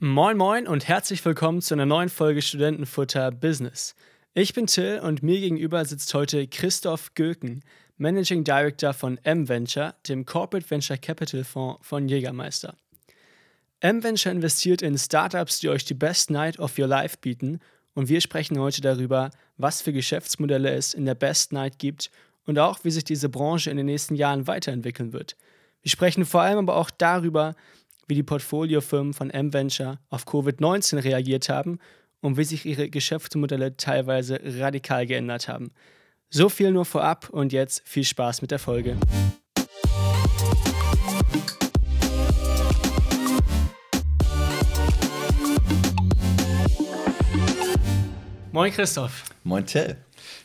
Moin Moin und herzlich willkommen zu einer neuen Folge Studentenfutter Business. Ich bin Till und mir gegenüber sitzt heute Christoph Göken, Managing Director von M-Venture, dem Corporate Venture Capital Fonds von Jägermeister. M-Venture investiert in Startups, die euch die Best Night of Your Life bieten und wir sprechen heute darüber, was für Geschäftsmodelle es in der Best Night gibt und auch, wie sich diese Branche in den nächsten Jahren weiterentwickeln wird. Wir sprechen vor allem aber auch darüber, wie die Portfoliofirmen von M-Venture auf Covid-19 reagiert haben und wie sich ihre Geschäftsmodelle teilweise radikal geändert haben. So viel nur vorab und jetzt viel Spaß mit der Folge. Moin Christoph. Moin Till.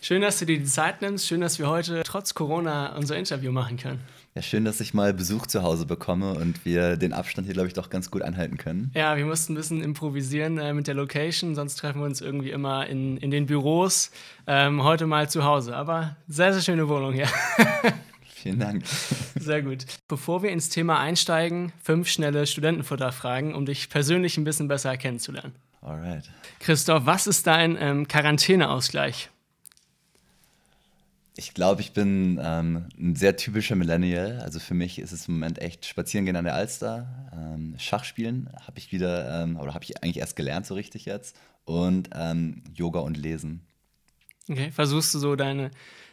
Schön, dass du dir die Zeit nimmst. Schön, dass wir heute trotz Corona unser Interview machen können. Ja, schön, dass ich mal Besuch zu Hause bekomme und wir den Abstand hier, glaube ich, doch ganz gut einhalten können. Ja, wir mussten ein bisschen improvisieren äh, mit der Location, sonst treffen wir uns irgendwie immer in, in den Büros. Ähm, heute mal zu Hause, aber sehr, sehr schöne Wohnung hier. Vielen Dank. Sehr gut. Bevor wir ins Thema einsteigen, fünf schnelle Studentenfutterfragen, um dich persönlich ein bisschen besser kennenzulernen. Alright. Christoph, was ist dein ähm, Quarantäneausgleich? Ich glaube, ich bin ähm, ein sehr typischer Millennial. Also für mich ist es im Moment echt spazieren gehen an der Alster, ähm, Schach spielen habe ich wieder, ähm, oder habe ich eigentlich erst gelernt so richtig jetzt und ähm, Yoga und Lesen. Okay, versuchst du so deine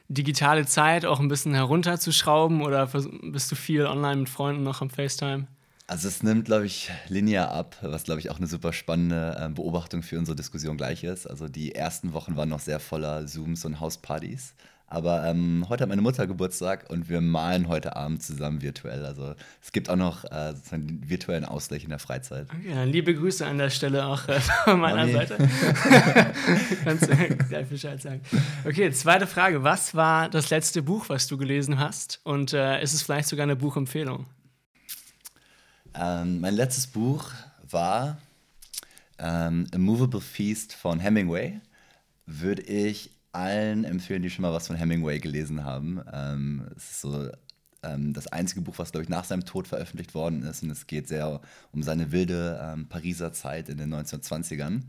digitale Zeit auch ein bisschen herunterzuschrauben oder bist du viel online mit Freunden noch am FaceTime? Also es nimmt, glaube ich, linear ab, was, glaube ich, auch eine super spannende äh, Beobachtung für unsere Diskussion gleich ist. Also die ersten Wochen waren noch sehr voller Zooms und Hauspartys. Aber ähm, heute hat meine Mutter Geburtstag und wir malen heute Abend zusammen virtuell. Also es gibt auch noch äh, sozusagen den virtuellen Ausgleich in der Freizeit. Okay, dann liebe Grüße an der Stelle auch äh, von meiner Mami. Seite. Kannst du gleich Bescheid sagen. Okay, zweite Frage. Was war das letzte Buch, was du gelesen hast? Und äh, ist es vielleicht sogar eine Buchempfehlung? Ähm, mein letztes Buch war ähm, A Movable Feast von Hemingway. Würde ich allen empfehlen, die schon mal was von Hemingway gelesen haben. Ähm, es ist so ähm, das einzige Buch, was, glaube ich, nach seinem Tod veröffentlicht worden ist. Und es geht sehr um seine wilde ähm, Pariser Zeit in den 1920ern.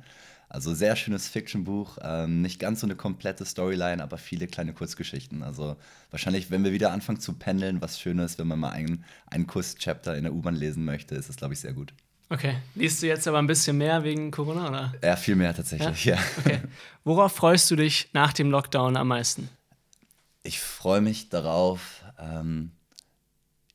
Also sehr schönes Fiction-Buch, ähm, nicht ganz so eine komplette Storyline, aber viele kleine Kurzgeschichten. Also wahrscheinlich, wenn wir wieder anfangen zu pendeln, was Schönes, wenn man mal einen, einen Kurzchapter in der U-Bahn lesen möchte, ist es, glaube ich, sehr gut. Okay. Liest du jetzt aber ein bisschen mehr wegen Corona, oder? Ja, viel mehr tatsächlich, ja. ja. Okay. Worauf freust du dich nach dem Lockdown am meisten? Ich freue mich darauf, ähm,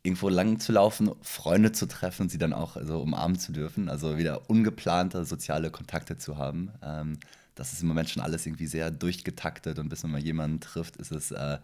irgendwo lang zu laufen, Freunde zu treffen und sie dann auch also, umarmen zu dürfen. Also wieder ungeplante soziale Kontakte zu haben. Ähm, das ist im Moment schon alles irgendwie sehr durchgetaktet und bis man mal jemanden trifft, ist es, äh,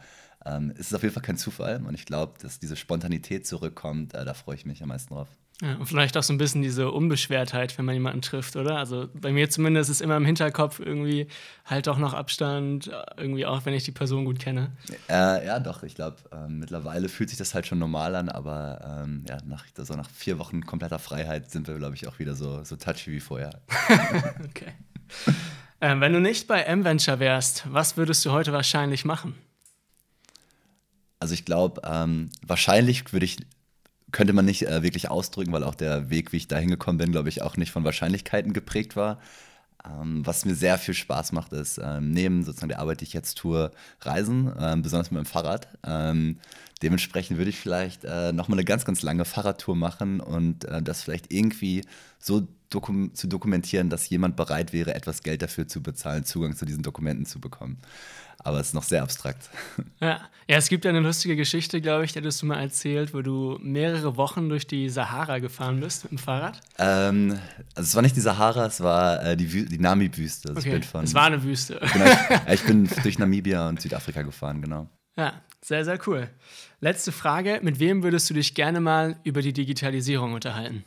ähm, ist es auf jeden Fall kein Zufall. Und ich glaube, dass diese Spontanität zurückkommt, äh, da freue ich mich am meisten drauf. Ja, und vielleicht auch so ein bisschen diese Unbeschwertheit, wenn man jemanden trifft, oder? Also bei mir zumindest ist immer im Hinterkopf irgendwie halt auch noch Abstand, irgendwie auch, wenn ich die Person gut kenne. Äh, ja, doch, ich glaube, äh, mittlerweile fühlt sich das halt schon normal an, aber ähm, ja, nach, also nach vier Wochen kompletter Freiheit sind wir, glaube ich, auch wieder so, so touchy wie vorher. okay. Ähm, wenn du nicht bei M-Venture wärst, was würdest du heute wahrscheinlich machen? Also ich glaube, ähm, wahrscheinlich würde ich könnte man nicht äh, wirklich ausdrücken, weil auch der Weg, wie ich da hingekommen bin, glaube ich, auch nicht von Wahrscheinlichkeiten geprägt war. Ähm, was mir sehr viel Spaß macht, ist ähm, neben sozusagen der Arbeit, die ich jetzt tue, Reisen, ähm, besonders mit dem Fahrrad. Ähm, dementsprechend würde ich vielleicht äh, nochmal eine ganz, ganz lange Fahrradtour machen und äh, das vielleicht irgendwie so dokum zu dokumentieren, dass jemand bereit wäre, etwas Geld dafür zu bezahlen, Zugang zu diesen Dokumenten zu bekommen aber es ist noch sehr abstrakt. Ja. ja, es gibt eine lustige Geschichte, glaube ich, die hast du mal erzählt, wo du mehrere Wochen durch die Sahara gefahren bist mit dem Fahrrad. Ähm, also es war nicht die Sahara, es war äh, die, die Nami-Wüste. Also okay. es war eine Wüste. Genau, ich, ich bin durch Namibia und Südafrika gefahren, genau. Ja, sehr, sehr cool. Letzte Frage, mit wem würdest du dich gerne mal über die Digitalisierung unterhalten?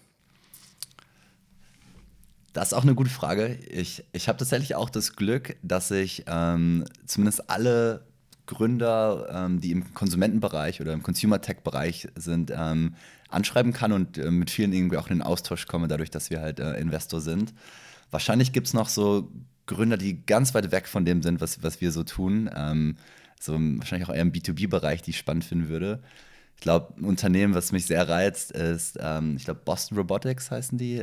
Das ist auch eine gute Frage. Ich, ich habe tatsächlich auch das Glück, dass ich ähm, zumindest alle Gründer, ähm, die im Konsumentenbereich oder im Consumer-Tech-Bereich sind, ähm, anschreiben kann und äh, mit vielen irgendwie auch in den Austausch komme, dadurch, dass wir halt äh, Investor sind. Wahrscheinlich gibt es noch so Gründer, die ganz weit weg von dem sind, was, was wir so tun. Ähm, so wahrscheinlich auch eher im B2B-Bereich, die ich spannend finden würde. Ich glaube, ein Unternehmen, was mich sehr reizt, ist, ähm, ich glaube, Boston Robotics heißen die.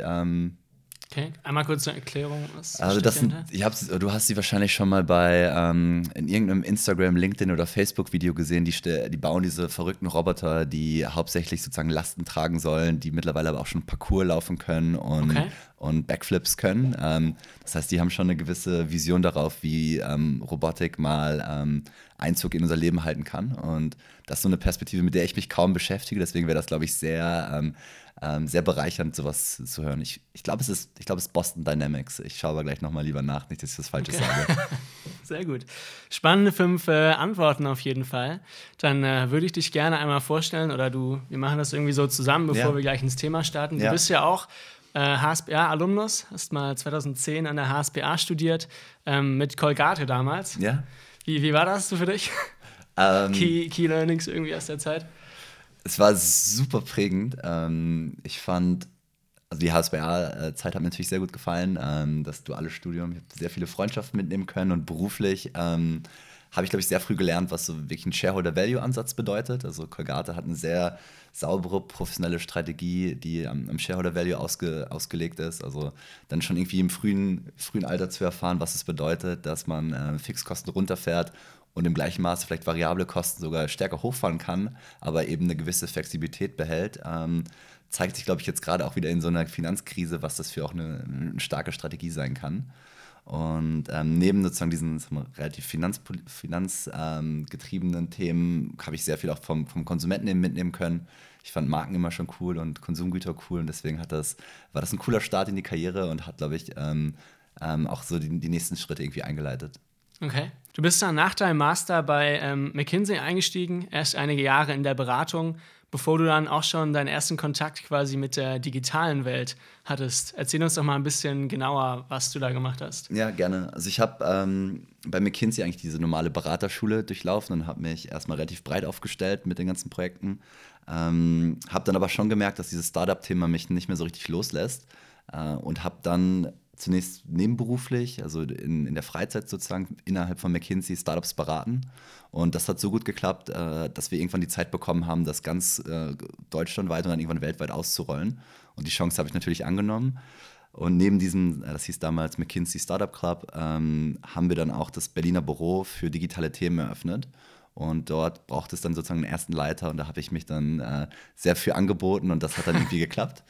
Okay, einmal kurz eine Erklärung. Was also das sind, ich hab, du hast sie wahrscheinlich schon mal bei ähm, in irgendeinem Instagram, LinkedIn oder Facebook-Video gesehen. Die, die bauen diese verrückten Roboter, die hauptsächlich sozusagen Lasten tragen sollen, die mittlerweile aber auch schon Parcours laufen können und, okay. und Backflips können. Ähm, das heißt, die haben schon eine gewisse Vision darauf, wie ähm, Robotik mal ähm, Einzug in unser Leben halten kann. Und das ist so eine Perspektive, mit der ich mich kaum beschäftige. Deswegen wäre das, glaube ich, sehr ähm, ähm, sehr bereichernd, sowas zu hören. Ich, ich glaube, es ist, ich glaube, es ist Boston Dynamics. Ich schaue aber gleich nochmal lieber nach, nicht, dass ich das Falsche okay. sage. Sehr gut. Spannende fünf äh, Antworten auf jeden Fall. Dann äh, würde ich dich gerne einmal vorstellen oder du, wir machen das irgendwie so zusammen, bevor ja. wir gleich ins Thema starten. Du ja. bist ja auch äh, HSBA-Alumnus, hast mal 2010 an der HSBA studiert, ähm, mit Colgate damals. Ja. Wie, wie war das so für dich? Ähm, Key, Key Learnings irgendwie aus der Zeit? es war super prägend. Ähm, ich fand, also die HSBA-Zeit hat mir natürlich sehr gut gefallen. Ähm, das duale Studium, ich habe sehr viele Freundschaften mitnehmen können und beruflich ähm, habe ich, glaube ich, sehr früh gelernt, was so wirklich ein Shareholder-Value-Ansatz bedeutet. Also Colgate hat eine sehr saubere, professionelle Strategie, die am, am Shareholder-Value ausge, ausgelegt ist. Also dann schon irgendwie im frühen, frühen Alter zu erfahren, was es bedeutet, dass man äh, Fixkosten runterfährt und im gleichen Maße vielleicht variable Kosten sogar stärker hochfahren kann, aber eben eine gewisse Flexibilität behält, ähm, zeigt sich, glaube ich, jetzt gerade auch wieder in so einer Finanzkrise, was das für auch eine, eine starke Strategie sein kann. Und ähm, neben sozusagen diesen relativ finanzgetriebenen Finanz, ähm, Themen habe ich sehr viel auch vom, vom Konsumenten mitnehmen können. Ich fand Marken immer schon cool und Konsumgüter cool und deswegen hat das, war das ein cooler Start in die Karriere und hat, glaube ich, ähm, ähm, auch so die, die nächsten Schritte irgendwie eingeleitet. Okay. Du bist dann nach deinem Master bei ähm, McKinsey eingestiegen, erst einige Jahre in der Beratung, bevor du dann auch schon deinen ersten Kontakt quasi mit der digitalen Welt hattest. Erzähl uns doch mal ein bisschen genauer, was du da gemacht hast. Ja, gerne. Also ich habe ähm, bei McKinsey eigentlich diese normale Beraterschule durchlaufen und habe mich erstmal relativ breit aufgestellt mit den ganzen Projekten. Ähm, habe dann aber schon gemerkt, dass dieses Startup-Thema mich nicht mehr so richtig loslässt äh, und habe dann zunächst nebenberuflich, also in, in der Freizeit sozusagen innerhalb von McKinsey Startups beraten. Und das hat so gut geklappt, äh, dass wir irgendwann die Zeit bekommen haben, das ganz äh, deutschlandweit und dann irgendwann weltweit auszurollen. Und die Chance habe ich natürlich angenommen. Und neben diesem, äh, das hieß damals McKinsey Startup Club, ähm, haben wir dann auch das Berliner Büro für digitale Themen eröffnet. Und dort braucht es dann sozusagen einen ersten Leiter und da habe ich mich dann äh, sehr viel angeboten und das hat dann irgendwie geklappt.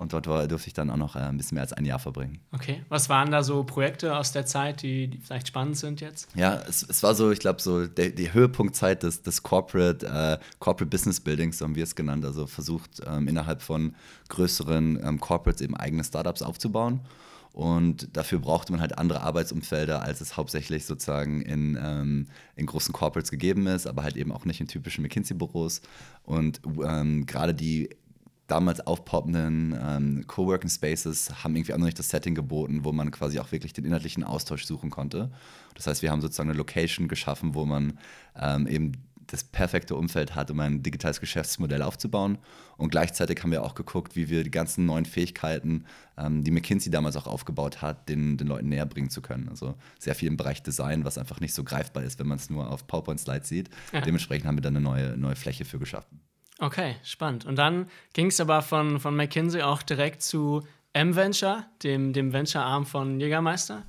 Und dort war, durfte ich dann auch noch äh, ein bisschen mehr als ein Jahr verbringen. Okay. Was waren da so Projekte aus der Zeit, die, die vielleicht spannend sind jetzt? Ja, es, es war so, ich glaube, so der, die Höhepunktzeit des, des Corporate, äh, Corporate Business Buildings, so haben wir es genannt. Also versucht, ähm, innerhalb von größeren ähm, Corporates eben eigene Startups aufzubauen. Und dafür brauchte man halt andere Arbeitsumfelder, als es hauptsächlich sozusagen in, ähm, in großen Corporates gegeben ist, aber halt eben auch nicht in typischen McKinsey-Büros. Und ähm, gerade die damals aufpoppenden ähm, Coworking Spaces haben irgendwie auch noch nicht das Setting geboten, wo man quasi auch wirklich den inhaltlichen Austausch suchen konnte. Das heißt, wir haben sozusagen eine Location geschaffen, wo man ähm, eben das perfekte Umfeld hat, um ein digitales Geschäftsmodell aufzubauen. Und gleichzeitig haben wir auch geguckt, wie wir die ganzen neuen Fähigkeiten, ähm, die McKinsey damals auch aufgebaut hat, den, den Leuten näher bringen zu können. Also sehr viel im Bereich Design, was einfach nicht so greifbar ist, wenn man es nur auf PowerPoint-Slides sieht. Ja. Dementsprechend haben wir dann eine neue, neue Fläche für geschaffen. Okay, spannend. Und dann ging es aber von, von McKinsey auch direkt zu M-Venture, dem, dem Venture-Arm von Jägermeister?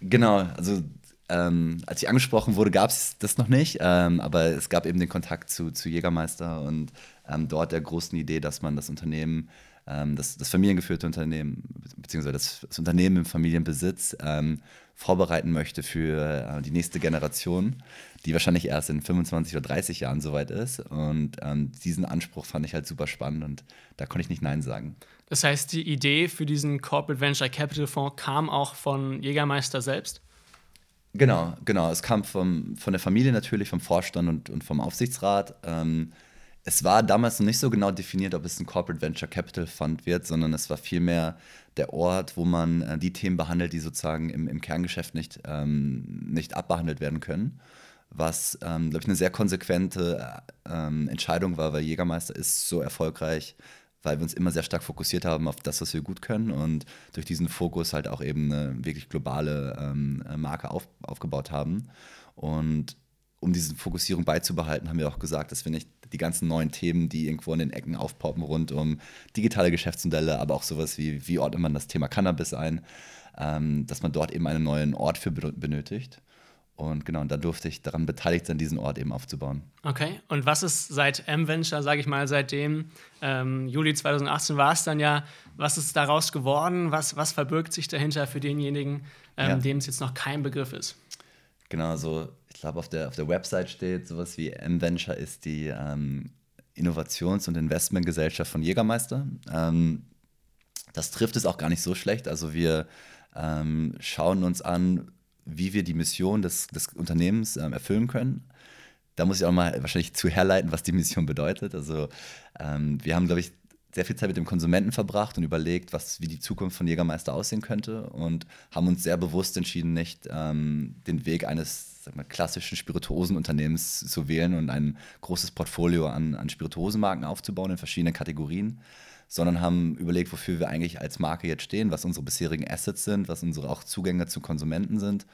Genau, also ähm, als ich angesprochen wurde, gab es das noch nicht, ähm, aber es gab eben den Kontakt zu, zu Jägermeister und ähm, dort der großen Idee, dass man das Unternehmen, ähm, das, das familiengeführte Unternehmen, beziehungsweise das, das Unternehmen im Familienbesitz ähm, vorbereiten möchte für äh, die nächste Generation, die wahrscheinlich erst in 25 oder 30 Jahren soweit ist. Und ähm, diesen Anspruch fand ich halt super spannend und da konnte ich nicht Nein sagen. Das heißt, die Idee für diesen Corporate Venture Capital Fonds kam auch von Jägermeister selbst? Genau, genau. Es kam vom, von der Familie natürlich, vom Vorstand und, und vom Aufsichtsrat. Ähm, es war damals noch nicht so genau definiert, ob es ein Corporate Venture Capital Fund wird, sondern es war vielmehr der Ort, wo man äh, die Themen behandelt, die sozusagen im, im Kerngeschäft nicht, ähm, nicht abbehandelt werden können. Was, ähm, glaube ich, eine sehr konsequente ähm, Entscheidung war, weil Jägermeister ist so erfolgreich, weil wir uns immer sehr stark fokussiert haben auf das, was wir gut können und durch diesen Fokus halt auch eben eine wirklich globale ähm, Marke auf, aufgebaut haben. Und um diese Fokussierung beizubehalten, haben wir auch gesagt, dass wir nicht die ganzen neuen Themen, die irgendwo in den Ecken aufpoppen, rund um digitale Geschäftsmodelle, aber auch sowas wie, wie ordnet man das Thema Cannabis ein, ähm, dass man dort eben einen neuen Ort für benötigt. Und genau, und da durfte ich daran beteiligt sein, diesen Ort eben aufzubauen. Okay, und was ist seit M-Venture, sage ich mal, seitdem ähm, Juli 2018 war es dann ja, was ist daraus geworden? Was, was verbirgt sich dahinter für denjenigen, ähm, ja. dem es jetzt noch kein Begriff ist? Genau, so ich glaube, auf der, auf der Website steht sowas wie M-Venture ist die ähm, Innovations- und Investmentgesellschaft von Jägermeister. Ähm, das trifft es auch gar nicht so schlecht. Also wir ähm, schauen uns an, wie wir die Mission des, des Unternehmens ähm, erfüllen können. Da muss ich auch mal wahrscheinlich zu herleiten, was die Mission bedeutet. Also ähm, wir haben, glaube ich, sehr viel Zeit mit dem Konsumenten verbracht und überlegt, was, wie die Zukunft von Jägermeister aussehen könnte und haben uns sehr bewusst entschieden, nicht ähm, den Weg eines sag mal, klassischen Spirituosenunternehmens zu wählen und ein großes Portfolio an, an Spirituosenmarken aufzubauen in verschiedenen Kategorien, sondern haben überlegt, wofür wir eigentlich als Marke jetzt stehen, was unsere bisherigen Assets sind, was unsere auch Zugänge zu Konsumenten sind.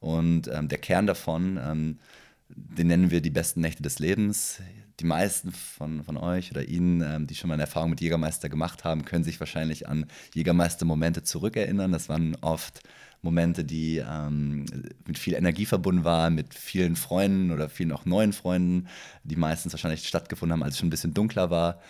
Und ähm, der Kern davon, ähm, den nennen wir die besten Nächte des Lebens. Die meisten von, von euch oder Ihnen, ähm, die schon mal eine Erfahrung mit Jägermeister gemacht haben, können sich wahrscheinlich an Jägermeister-Momente zurückerinnern. Das waren oft Momente, die ähm, mit viel Energie verbunden waren, mit vielen Freunden oder vielen auch neuen Freunden, die meistens wahrscheinlich stattgefunden haben, als es schon ein bisschen dunkler war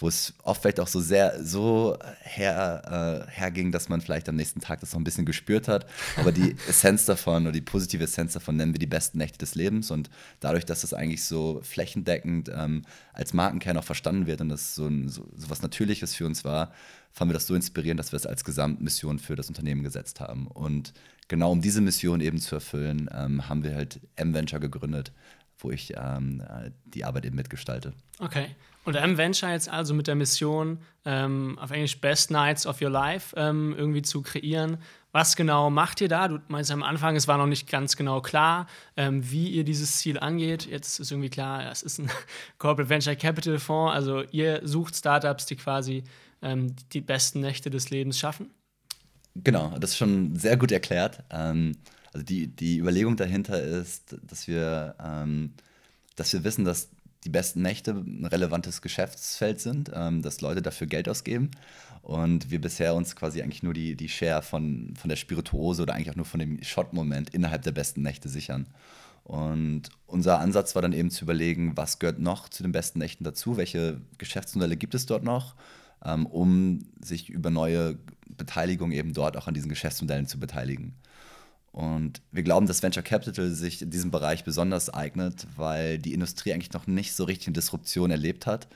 wo es oft vielleicht auch so sehr so her, äh, herging, dass man vielleicht am nächsten Tag das noch ein bisschen gespürt hat. Aber die Essenz davon oder die positive Essenz davon nennen wir die besten Nächte des Lebens. Und dadurch, dass das eigentlich so flächendeckend ähm, als Markenkern auch verstanden wird und das so, ein, so, so was Natürliches für uns war, fanden wir das so inspirierend, dass wir es als Gesamtmission für das Unternehmen gesetzt haben. Und genau um diese Mission eben zu erfüllen, ähm, haben wir halt M-Venture gegründet, wo ich ähm, äh, die Arbeit eben mitgestalte. Okay. Und M-Venture jetzt also mit der Mission, ähm, auf Englisch Best Nights of Your Life ähm, irgendwie zu kreieren. Was genau macht ihr da? Du meinst am Anfang, es war noch nicht ganz genau klar, ähm, wie ihr dieses Ziel angeht. Jetzt ist irgendwie klar, es ist ein Corporate Venture Capital Fonds. Also ihr sucht Startups, die quasi ähm, die besten Nächte des Lebens schaffen. Genau, das ist schon sehr gut erklärt. Ähm, also die, die Überlegung dahinter ist, dass wir, ähm, dass wir wissen, dass die besten Nächte ein relevantes Geschäftsfeld sind, ähm, dass Leute dafür Geld ausgeben. Und wir bisher uns quasi eigentlich nur die, die Share von, von der Spirituose oder eigentlich auch nur von dem Shot-Moment innerhalb der besten Nächte sichern. Und unser Ansatz war dann eben zu überlegen, was gehört noch zu den besten Nächten dazu, welche Geschäftsmodelle gibt es dort noch, ähm, um sich über neue Beteiligung eben dort auch an diesen Geschäftsmodellen zu beteiligen. Und wir glauben, dass Venture Capital sich in diesem Bereich besonders eignet, weil die Industrie eigentlich noch nicht so richtig eine Disruption erlebt hat.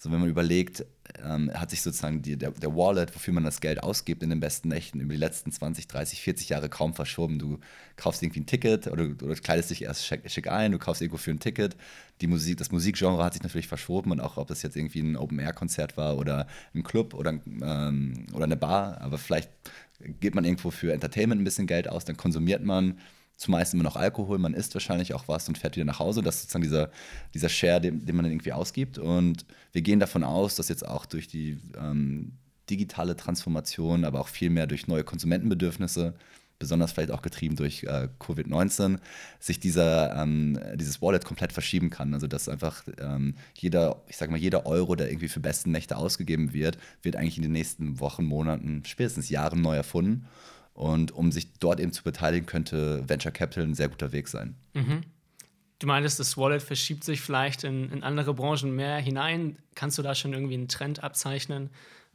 Also wenn man überlegt, ähm, hat sich sozusagen die, der, der, Wallet, wofür man das Geld ausgibt in den besten Nächten, über die letzten 20, 30, 40 Jahre kaum verschoben. Du kaufst irgendwie ein Ticket oder, oder kleidest dich erst schick, schick, ein, du kaufst irgendwo für ein Ticket. Die Musik, das Musikgenre hat sich natürlich verschoben und auch ob das jetzt irgendwie ein Open-Air-Konzert war oder ein Club oder, ähm, oder eine Bar, aber vielleicht gibt man irgendwo für Entertainment ein bisschen Geld aus, dann konsumiert man zumeist immer noch Alkohol, man isst wahrscheinlich auch was und fährt wieder nach Hause. Das ist sozusagen dieser, dieser Share, den, den man dann irgendwie ausgibt. Und wir gehen davon aus, dass jetzt auch durch die ähm, digitale Transformation, aber auch viel mehr durch neue Konsumentenbedürfnisse, besonders vielleicht auch getrieben durch äh, Covid-19, sich dieser, ähm, dieses Wallet komplett verschieben kann. Also dass einfach ähm, jeder, ich sage mal, jeder Euro, der irgendwie für besten Nächte ausgegeben wird, wird eigentlich in den nächsten Wochen, Monaten, spätestens Jahren neu erfunden. Und um sich dort eben zu beteiligen, könnte Venture Capital ein sehr guter Weg sein. Mhm. Du meintest, das Wallet verschiebt sich vielleicht in, in, andere Branchen mehr hinein. Kannst du da schon irgendwie einen Trend abzeichnen,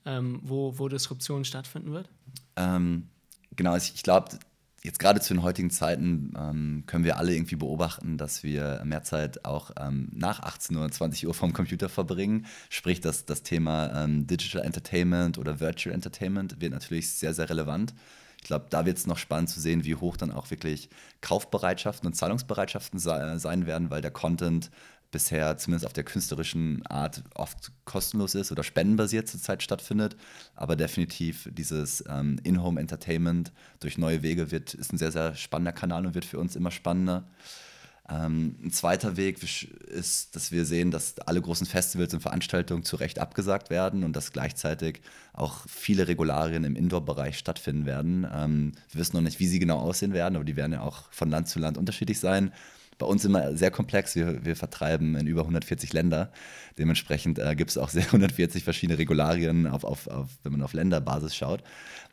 ähm, wo, wo Disruption stattfinden wird? Ähm, genau, ich, ich glaube, jetzt gerade zu den heutigen Zeiten ähm, können wir alle irgendwie beobachten, dass wir mehr Zeit auch ähm, nach 18 oder 20 Uhr vom Computer verbringen. Sprich, dass das Thema ähm, Digital Entertainment oder Virtual Entertainment wird natürlich sehr, sehr relevant. Ich glaube, da wird es noch spannend zu sehen, wie hoch dann auch wirklich Kaufbereitschaften und Zahlungsbereitschaften sein werden, weil der Content bisher zumindest auf der künstlerischen Art oft kostenlos ist oder spendenbasiert zurzeit stattfindet. Aber definitiv dieses ähm, In-Home-Entertainment durch neue Wege wird, ist ein sehr, sehr spannender Kanal und wird für uns immer spannender. Ähm, ein zweiter Weg ist, dass wir sehen, dass alle großen Festivals und Veranstaltungen zu Recht abgesagt werden und dass gleichzeitig auch viele Regularien im Indoor-Bereich stattfinden werden. Ähm, wir wissen noch nicht, wie sie genau aussehen werden, aber die werden ja auch von Land zu Land unterschiedlich sein. Bei uns immer sehr komplex. Wir, wir vertreiben in über 140 Länder. Dementsprechend äh, gibt es auch sehr 140 verschiedene Regularien, auf, auf, auf, wenn man auf Länderbasis schaut.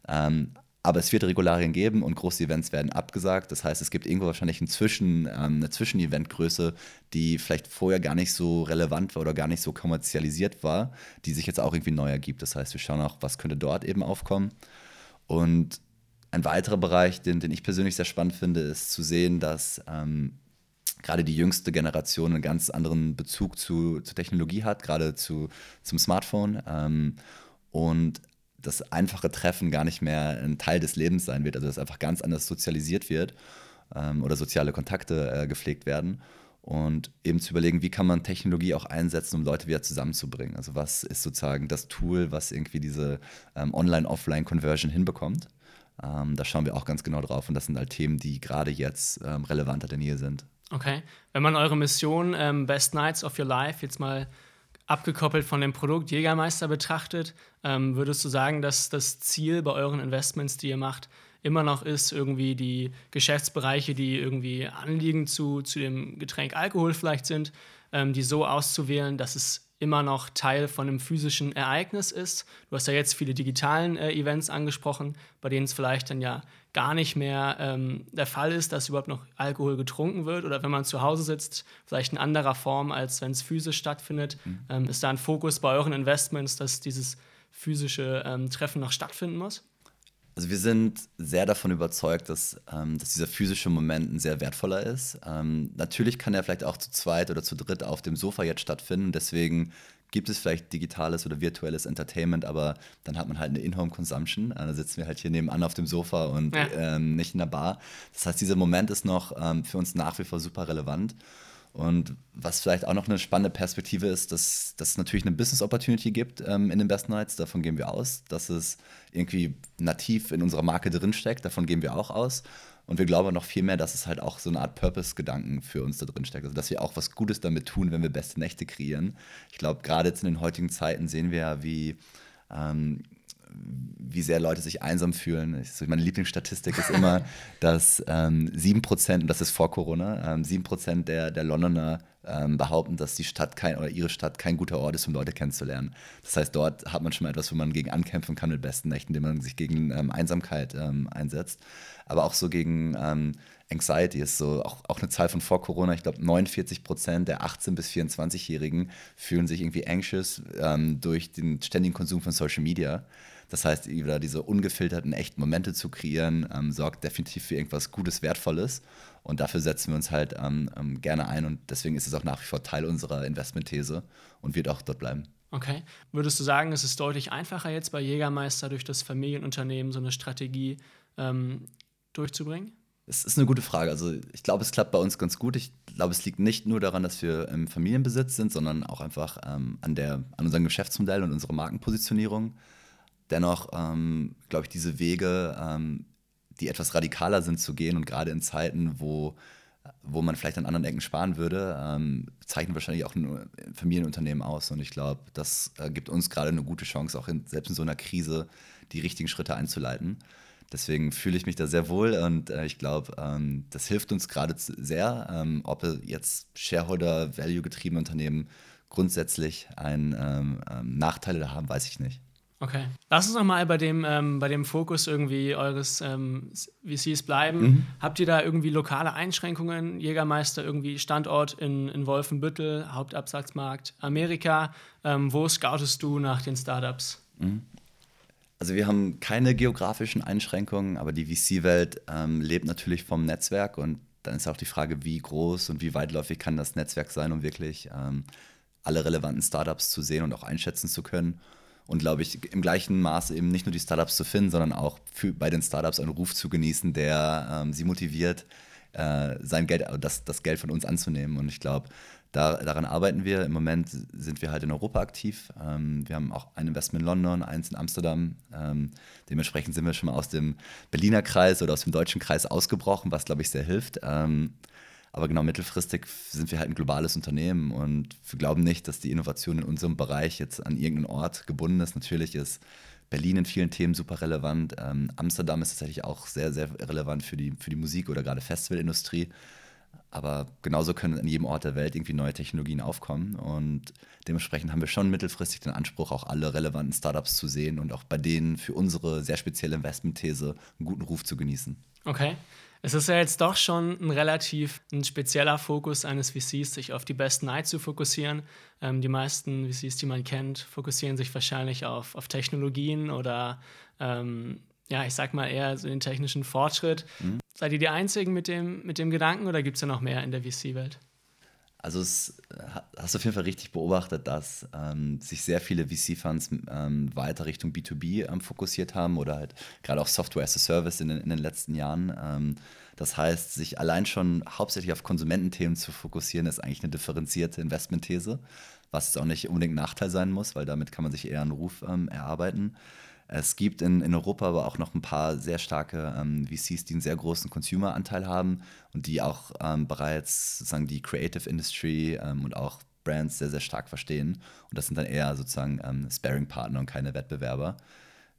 Ähm, aber es wird Regularien geben und große Events werden abgesagt. Das heißt, es gibt irgendwo wahrscheinlich ein Zwischen, ähm, eine Zwischeneventgröße, die vielleicht vorher gar nicht so relevant war oder gar nicht so kommerzialisiert war, die sich jetzt auch irgendwie neu ergibt. Das heißt, wir schauen auch, was könnte dort eben aufkommen. Und ein weiterer Bereich, den, den ich persönlich sehr spannend finde, ist zu sehen, dass ähm, gerade die jüngste Generation einen ganz anderen Bezug zu, zu Technologie hat, gerade zu, zum Smartphone. Ähm, und das einfache Treffen gar nicht mehr ein Teil des Lebens sein wird, also dass einfach ganz anders sozialisiert wird ähm, oder soziale Kontakte äh, gepflegt werden und eben zu überlegen, wie kann man Technologie auch einsetzen, um Leute wieder zusammenzubringen. Also was ist sozusagen das Tool, was irgendwie diese ähm, Online-Offline-Conversion hinbekommt. Ähm, da schauen wir auch ganz genau drauf und das sind halt Themen, die gerade jetzt ähm, relevanter denn je sind. Okay. Wenn man eure Mission ähm, Best Nights of Your Life jetzt mal abgekoppelt von dem Produkt Jägermeister betrachtet, ähm, würdest du sagen, dass das Ziel bei euren Investments, die ihr macht, immer noch ist, irgendwie die Geschäftsbereiche, die irgendwie anliegend zu, zu dem Getränk Alkohol vielleicht sind, ähm, die so auszuwählen, dass es immer noch Teil von einem physischen Ereignis ist. Du hast ja jetzt viele digitalen äh, Events angesprochen, bei denen es vielleicht dann ja gar nicht mehr ähm, der Fall ist, dass überhaupt noch Alkohol getrunken wird oder wenn man zu Hause sitzt, vielleicht in anderer Form, als wenn es physisch stattfindet. Mhm. Ähm, ist da ein Fokus bei euren Investments, dass dieses physische ähm, Treffen noch stattfinden muss? Also wir sind sehr davon überzeugt, dass, ähm, dass dieser physische Moment ein sehr wertvoller ist. Ähm, natürlich kann er vielleicht auch zu zweit oder zu dritt auf dem Sofa jetzt stattfinden. Deswegen gibt es vielleicht digitales oder virtuelles Entertainment, aber dann hat man halt eine In-Home-Consumption. Äh, da sitzen wir halt hier nebenan auf dem Sofa und ja. ähm, nicht in der Bar. Das heißt, dieser Moment ist noch ähm, für uns nach wie vor super relevant. Und was vielleicht auch noch eine spannende Perspektive ist, dass, dass es natürlich eine Business Opportunity gibt ähm, in den Best Nights, davon gehen wir aus. Dass es irgendwie nativ in unserer Marke drinsteckt, davon gehen wir auch aus. Und wir glauben noch viel mehr, dass es halt auch so eine Art Purpose-Gedanken für uns da drin steckt. Also, dass wir auch was Gutes damit tun, wenn wir beste Nächte kreieren. Ich glaube, gerade jetzt in den heutigen Zeiten sehen wir ja, wie ähm, wie sehr Leute sich einsam fühlen. Ich, meine Lieblingsstatistik ist immer, dass ähm, 7%, und das ist vor Corona, ähm, 7% der, der Londoner ähm, behaupten, dass die Stadt kein oder ihre Stadt kein guter Ort ist, um Leute kennenzulernen. Das heißt, dort hat man schon mal etwas, wo man gegen ankämpfen kann mit besten Nächten, indem man sich gegen ähm, Einsamkeit ähm, einsetzt. Aber auch so gegen ähm, Anxiety ist so auch, auch eine Zahl von vor Corona. Ich glaube, 49 Prozent der 18- bis 24-Jährigen fühlen sich irgendwie anxious ähm, durch den ständigen Konsum von Social Media. Das heißt, wieder diese ungefilterten, echten Momente zu kreieren, ähm, sorgt definitiv für irgendwas Gutes, Wertvolles. Und dafür setzen wir uns halt ähm, ähm, gerne ein. Und deswegen ist es auch nach wie vor Teil unserer Investmentthese und wird auch dort bleiben. Okay. Würdest du sagen, es ist deutlich einfacher jetzt bei Jägermeister durch das Familienunternehmen so eine Strategie ähm, durchzubringen? Das ist eine gute Frage. Also ich glaube, es klappt bei uns ganz gut. Ich glaube, es liegt nicht nur daran, dass wir im Familienbesitz sind, sondern auch einfach ähm, an, der, an unserem Geschäftsmodell und unserer Markenpositionierung. Dennoch ähm, glaube ich, diese Wege, ähm, die etwas radikaler sind zu gehen und gerade in Zeiten, wo, wo man vielleicht an anderen Ecken sparen würde, ähm, zeichnen wahrscheinlich auch ein Familienunternehmen aus. Und ich glaube, das äh, gibt uns gerade eine gute Chance, auch in, selbst in so einer Krise die richtigen Schritte einzuleiten. Deswegen fühle ich mich da sehr wohl und äh, ich glaube, ähm, das hilft uns gerade sehr, ähm, ob jetzt Shareholder-Value-getriebene Unternehmen grundsätzlich einen ähm, ähm, Nachteile haben, weiß ich nicht. Okay. Lass uns nochmal bei dem, ähm, bei dem Fokus irgendwie eures ähm, VCs bleiben. Mhm. Habt ihr da irgendwie lokale Einschränkungen? Jägermeister irgendwie Standort in, in Wolfenbüttel, Hauptabsatzmarkt Amerika. Ähm, wo scoutest du nach den Startups? Mhm. Also wir haben keine geografischen Einschränkungen, aber die VC-Welt ähm, lebt natürlich vom Netzwerk und dann ist auch die Frage, wie groß und wie weitläufig kann das Netzwerk sein, um wirklich ähm, alle relevanten Startups zu sehen und auch einschätzen zu können und glaube ich im gleichen Maße eben nicht nur die Startups zu finden, sondern auch für, bei den Startups einen Ruf zu genießen, der ähm, sie motiviert, äh, sein Geld, das, das Geld von uns anzunehmen. Und ich glaube, da, daran arbeiten wir. Im Moment sind wir halt in Europa aktiv. Ähm, wir haben auch ein Investment in London, eins in Amsterdam. Ähm, dementsprechend sind wir schon mal aus dem Berliner Kreis oder aus dem deutschen Kreis ausgebrochen, was, glaube ich, sehr hilft. Ähm, aber genau mittelfristig sind wir halt ein globales Unternehmen und wir glauben nicht, dass die Innovation in unserem Bereich jetzt an irgendeinen Ort gebunden ist. Natürlich ist Berlin in vielen Themen super relevant. Ähm, Amsterdam ist tatsächlich auch sehr, sehr relevant für die, für die Musik oder gerade Festivalindustrie. aber genauso können an jedem Ort der Welt irgendwie neue Technologien aufkommen. Und dementsprechend haben wir schon mittelfristig den Anspruch, auch alle relevanten Startups zu sehen und auch bei denen für unsere sehr spezielle Investmentthese einen guten Ruf zu genießen. Okay. Es ist ja jetzt doch schon ein relativ ein spezieller Fokus eines VCs, sich auf die besten Night zu fokussieren. Ähm, die meisten VCs, die man kennt, fokussieren sich wahrscheinlich auf, auf Technologien oder ähm, ja, ich sag mal eher so den technischen Fortschritt. Mhm. Seid ihr die Einzigen mit dem, mit dem Gedanken oder gibt es ja noch mehr in der VC-Welt? Also es hast du auf jeden Fall richtig beobachtet, dass ähm, sich sehr viele VC-Funds ähm, weiter Richtung B2B ähm, fokussiert haben oder halt gerade auch Software as a Service in den, in den letzten Jahren. Ähm, das heißt, sich allein schon hauptsächlich auf Konsumententhemen zu fokussieren, ist eigentlich eine differenzierte Investmentthese, was auch nicht unbedingt ein Nachteil sein muss, weil damit kann man sich eher einen Ruf ähm, erarbeiten. Es gibt in, in Europa aber auch noch ein paar sehr starke ähm, VCs, die einen sehr großen Consumer-Anteil haben und die auch ähm, bereits sozusagen die Creative Industry ähm, und auch Brands sehr, sehr stark verstehen. Und das sind dann eher sozusagen ähm, Sparing-Partner und keine Wettbewerber.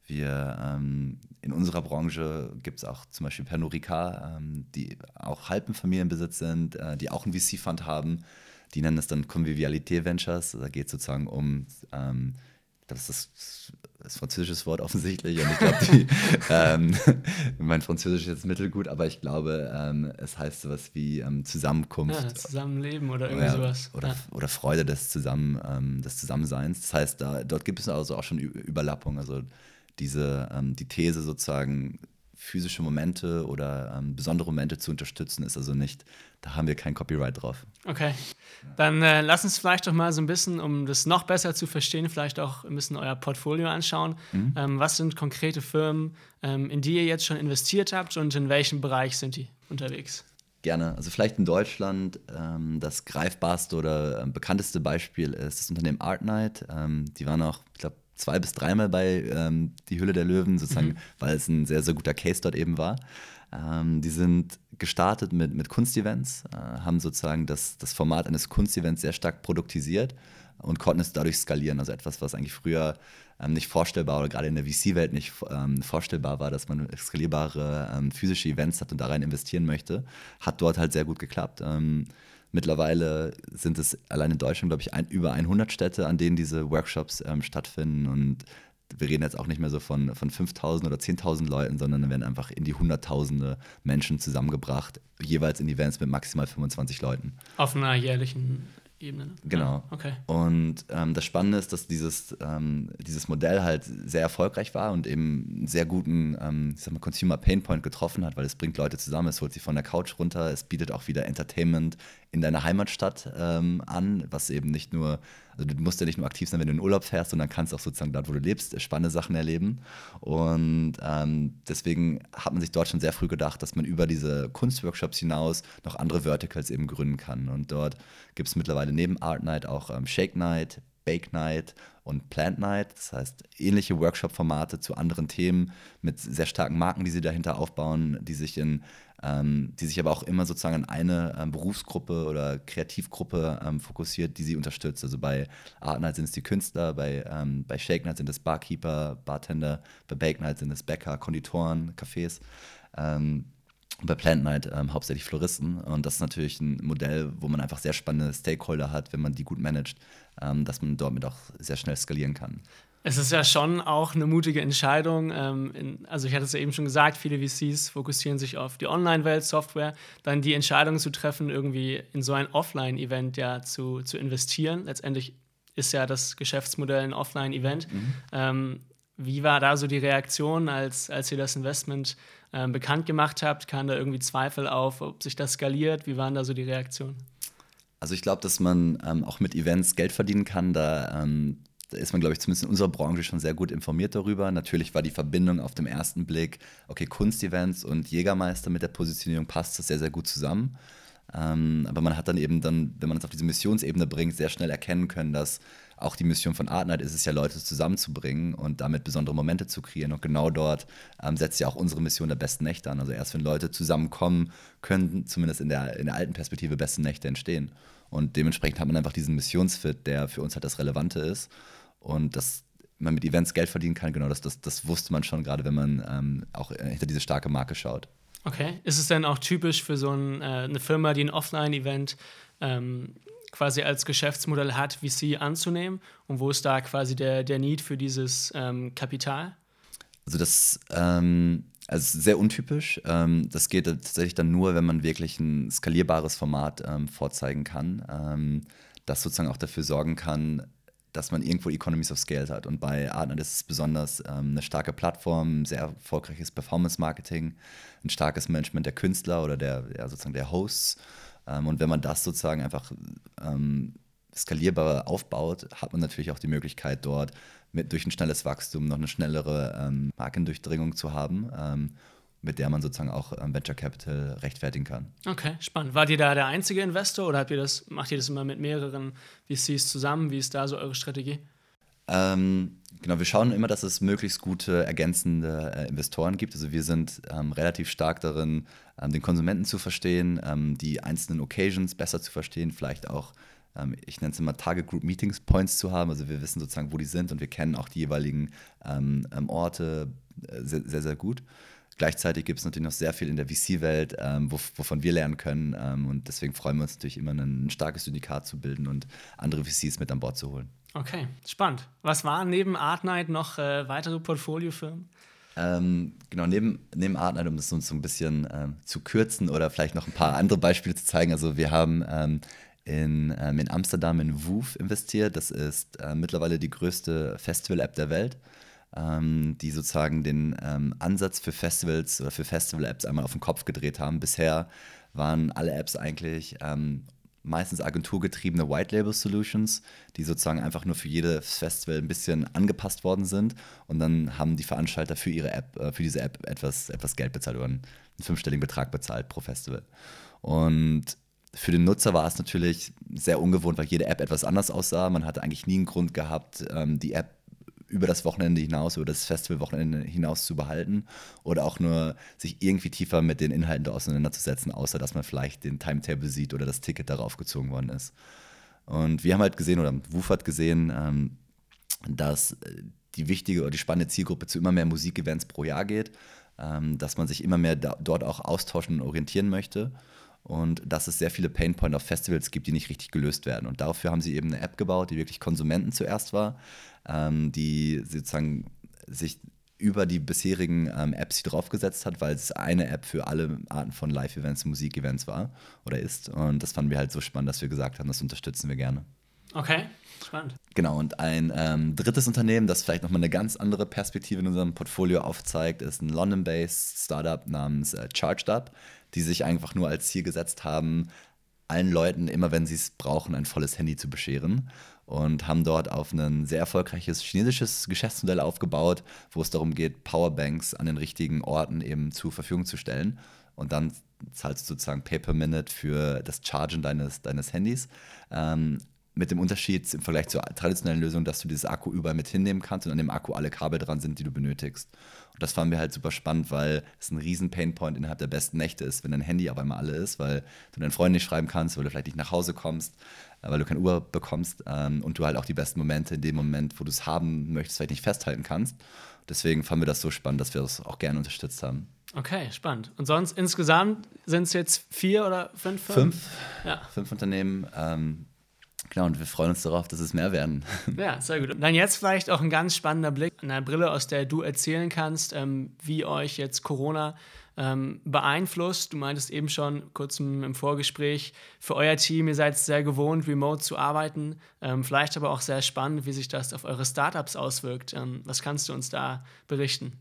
Wir ähm, in unserer Branche gibt es auch zum Beispiel Pernod Ricard, ähm, die auch halb im Familienbesitz sind, äh, die auch einen VC-Fund haben. Die nennen das dann Convivialité Ventures. Da geht es sozusagen um ähm, das ist das französische Wort offensichtlich und ich glaube, ähm, mein Französisch ist jetzt mittelgut, aber ich glaube, ähm, es heißt sowas wie ähm, Zusammenkunft. Ja, Zusammenleben oder irgendwie ja, sowas. Oder, ja. oder Freude des, Zusammen, ähm, des Zusammenseins. Das heißt, da, dort gibt es also auch schon Überlappung. Also diese, ähm, die These sozusagen, physische Momente oder ähm, besondere Momente zu unterstützen, ist also nicht, da haben wir kein Copyright drauf. Okay. Dann äh, lass uns vielleicht doch mal so ein bisschen, um das noch besser zu verstehen, vielleicht auch ein bisschen euer Portfolio anschauen. Mhm. Ähm, was sind konkrete Firmen, ähm, in die ihr jetzt schon investiert habt und in welchem Bereich sind die unterwegs? Gerne. Also vielleicht in Deutschland ähm, das greifbarste oder äh, bekannteste Beispiel ist das Unternehmen Artnight. Ähm, die waren auch, ich glaube, zwei bis dreimal bei ähm, Die Hülle der Löwen, sozusagen, mhm. weil es ein sehr, sehr guter Case dort eben war. Ähm, die sind gestartet mit, mit Kunstevents, äh, haben sozusagen das, das Format eines Kunstevents sehr stark produktisiert und konnten es dadurch skalieren. Also etwas, was eigentlich früher ähm, nicht vorstellbar oder gerade in der VC-Welt nicht ähm, vorstellbar war, dass man skalierbare ähm, physische Events hat und da rein investieren möchte, hat dort halt sehr gut geklappt. Mittlerweile sind es allein in Deutschland, glaube ich, ein, über 100 Städte, an denen diese Workshops ähm, stattfinden. Und wir reden jetzt auch nicht mehr so von, von 5.000 oder 10.000 Leuten, sondern dann werden einfach in die Hunderttausende Menschen zusammengebracht, jeweils in Events mit maximal 25 Leuten. Auf einer jährlichen Ebene. Ne? Genau. Ja, okay. Und ähm, das Spannende ist, dass dieses, ähm, dieses Modell halt sehr erfolgreich war und eben einen sehr guten ähm, ich sag mal, Consumer Painpoint getroffen hat, weil es bringt Leute zusammen, es holt sie von der Couch runter, es bietet auch wieder Entertainment in deiner Heimatstadt ähm, an, was eben nicht nur also du musst ja nicht nur aktiv sein, wenn du in Urlaub fährst, sondern kannst auch sozusagen dort, wo du lebst, spannende Sachen erleben. Und ähm, deswegen hat man sich dort schon sehr früh gedacht, dass man über diese Kunstworkshops hinaus noch andere Verticals eben gründen kann. Und dort gibt es mittlerweile neben Art Night auch ähm, Shake Night, Bake Night und Plant Night. Das heißt, ähnliche Workshop-Formate zu anderen Themen mit sehr starken Marken, die sie dahinter aufbauen, die sich in ähm, die sich aber auch immer sozusagen an eine ähm, Berufsgruppe oder Kreativgruppe ähm, fokussiert, die sie unterstützt. Also bei Art Night sind es die Künstler, bei, ähm, bei Shake Night sind es Barkeeper, Bartender, bei Bake Night sind es Bäcker, Konditoren, Cafés. Ähm, bei Plant Night ähm, hauptsächlich Floristen. Und das ist natürlich ein Modell, wo man einfach sehr spannende Stakeholder hat, wenn man die gut managt, dass man damit auch sehr schnell skalieren kann. Es ist ja schon auch eine mutige Entscheidung. Ähm, also ich hatte es ja eben schon gesagt, viele VCs fokussieren sich auf die Online-Welt, Software, dann die Entscheidung zu treffen, irgendwie in so ein Offline-Event ja zu, zu investieren. Letztendlich ist ja das Geschäftsmodell ein Offline-Event. Mhm. Ähm, wie war da so die Reaktion, als, als ihr das Investment ähm, bekannt gemacht habt? Kam da irgendwie Zweifel auf, ob sich das skaliert? Wie waren da so die Reaktionen? Also ich glaube, dass man ähm, auch mit Events Geld verdienen kann. Da ähm, da ist man, glaube ich, zumindest in unserer Branche schon sehr gut informiert darüber. Natürlich war die Verbindung auf dem ersten Blick, okay, Kunstevents und Jägermeister mit der Positionierung passt das sehr, sehr gut zusammen. Ähm, aber man hat dann eben dann, wenn man es auf diese Missionsebene bringt, sehr schnell erkennen können, dass auch die Mission von Art Night ist es ja, Leute zusammenzubringen und damit besondere Momente zu kreieren. Und genau dort ähm, setzt ja auch unsere Mission der besten Nächte an. Also erst wenn Leute zusammenkommen, können zumindest in der, in der alten Perspektive besten Nächte entstehen. Und dementsprechend hat man einfach diesen Missionsfit, der für uns halt das Relevante ist. Und dass man mit Events Geld verdienen kann, genau, das, das, das wusste man schon, gerade wenn man ähm, auch hinter diese starke Marke schaut. Okay. Ist es denn auch typisch für so ein, äh, eine Firma, die ein Offline-Event ähm, quasi als Geschäftsmodell hat, VC anzunehmen? Und wo ist da quasi der, der Need für dieses ähm, Kapital? Also das ähm, also sehr untypisch. Ähm, das geht tatsächlich dann nur, wenn man wirklich ein skalierbares Format ähm, vorzeigen kann, ähm, das sozusagen auch dafür sorgen kann, dass man irgendwo Economies of Scale hat. Und bei Artnet ist es besonders ähm, eine starke Plattform, sehr erfolgreiches Performance-Marketing, ein starkes Management der Künstler oder der, ja, sozusagen der Hosts. Ähm, und wenn man das sozusagen einfach ähm, skalierbar aufbaut, hat man natürlich auch die Möglichkeit, dort mit, durch ein schnelles Wachstum noch eine schnellere ähm, Markendurchdringung zu haben, ähm, mit der man sozusagen auch ähm, Venture Capital rechtfertigen kann. Okay, spannend. Wart ihr da der einzige Investor oder habt ihr das, macht ihr das immer mit mehreren VCs zusammen? Wie ist da so eure Strategie? Ähm, genau, wir schauen immer, dass es möglichst gute ergänzende äh, Investoren gibt. Also wir sind ähm, relativ stark darin, ähm, den Konsumenten zu verstehen, ähm, die einzelnen Occasions besser zu verstehen, vielleicht auch ähm, ich nenne es immer Target Group Meetings Points zu haben. Also wir wissen sozusagen, wo die sind und wir kennen auch die jeweiligen ähm, Orte äh, sehr, sehr, sehr, gut. Gleichzeitig gibt es natürlich noch sehr viel in der VC-Welt, ähm, wovon wir lernen können. Ähm, und deswegen freuen wir uns natürlich immer, ein starkes Syndikat zu bilden und andere VCs mit an Bord zu holen. Okay, spannend. Was waren neben Artnight noch äh, weitere Portfoliofirmen? Ähm, genau, neben, neben Artnight, um das uns so ein bisschen ähm, zu kürzen oder vielleicht noch ein paar andere Beispiele zu zeigen. Also wir haben ähm, in, ähm, in Amsterdam in Woof investiert. Das ist äh, mittlerweile die größte Festival-App der Welt, ähm, die sozusagen den ähm, Ansatz für Festivals oder für Festival-Apps einmal auf den Kopf gedreht haben. Bisher waren alle Apps eigentlich ähm, meistens agenturgetriebene White-Label-Solutions, die sozusagen einfach nur für jedes Festival ein bisschen angepasst worden sind. Und dann haben die Veranstalter für ihre App, äh, für diese App etwas, etwas Geld bezahlt oder einen, einen fünfstelligen Betrag bezahlt pro Festival. Und für den Nutzer war es natürlich sehr ungewohnt, weil jede App etwas anders aussah. Man hatte eigentlich nie einen Grund gehabt, ähm, die App über das Wochenende hinaus, über das Festivalwochenende hinaus zu behalten oder auch nur sich irgendwie tiefer mit den Inhalten da auseinanderzusetzen, außer dass man vielleicht den Timetable sieht oder das Ticket darauf gezogen worden ist. Und wir haben halt gesehen, oder Woof hat gesehen, ähm, dass die wichtige oder die spannende Zielgruppe zu immer mehr Musikevents pro Jahr geht, ähm, dass man sich immer mehr dort auch austauschen und orientieren möchte und dass es sehr viele Painpoints auf Festivals gibt, die nicht richtig gelöst werden. Und dafür haben sie eben eine App gebaut, die wirklich Konsumenten zuerst war, ähm, die sozusagen sich über die bisherigen ähm, Apps die draufgesetzt hat, weil es eine App für alle Arten von Live-Events, Musik-Events war oder ist. Und das fanden wir halt so spannend, dass wir gesagt haben, das unterstützen wir gerne. Okay, spannend. Genau, und ein ähm, drittes Unternehmen, das vielleicht nochmal eine ganz andere Perspektive in unserem Portfolio aufzeigt, ist ein London-based Startup namens äh, Charged Up die sich einfach nur als Ziel gesetzt haben, allen Leuten, immer wenn sie es brauchen, ein volles Handy zu bescheren. Und haben dort auf ein sehr erfolgreiches chinesisches Geschäftsmodell aufgebaut, wo es darum geht, Powerbanks an den richtigen Orten eben zur Verfügung zu stellen. Und dann zahlst du sozusagen Pay per Minute für das Chargen deines, deines Handys. Ähm, mit dem Unterschied im Vergleich zur traditionellen Lösung, dass du dieses Akku überall mit hinnehmen kannst und an dem Akku alle Kabel dran sind, die du benötigst. Und das fanden wir halt super spannend, weil es ein riesen Painpoint innerhalb der besten Nächte ist, wenn dein Handy auf einmal alle ist, weil du deinen Freunden nicht schreiben kannst, weil du vielleicht nicht nach Hause kommst, äh, weil du keine Uhr bekommst ähm, und du halt auch die besten Momente in dem Moment, wo du es haben möchtest, vielleicht nicht festhalten kannst. Deswegen fanden wir das so spannend, dass wir das auch gerne unterstützt haben. Okay, spannend. Und sonst insgesamt sind es jetzt vier oder fünf? Firmen? Fünf. Ja. Fünf Unternehmen. Ähm, Genau, und wir freuen uns darauf, dass es mehr werden. Ja, sehr gut. Und dann jetzt vielleicht auch ein ganz spannender Blick eine Brille, aus der du erzählen kannst, ähm, wie euch jetzt Corona ähm, beeinflusst. Du meintest eben schon kurz im, Vorgespräch, für euer Team, ihr seid sehr gewohnt, remote zu arbeiten. Ähm, vielleicht aber auch sehr spannend, wie sich das auf eure Startups auswirkt. Ähm, was kannst du uns da berichten?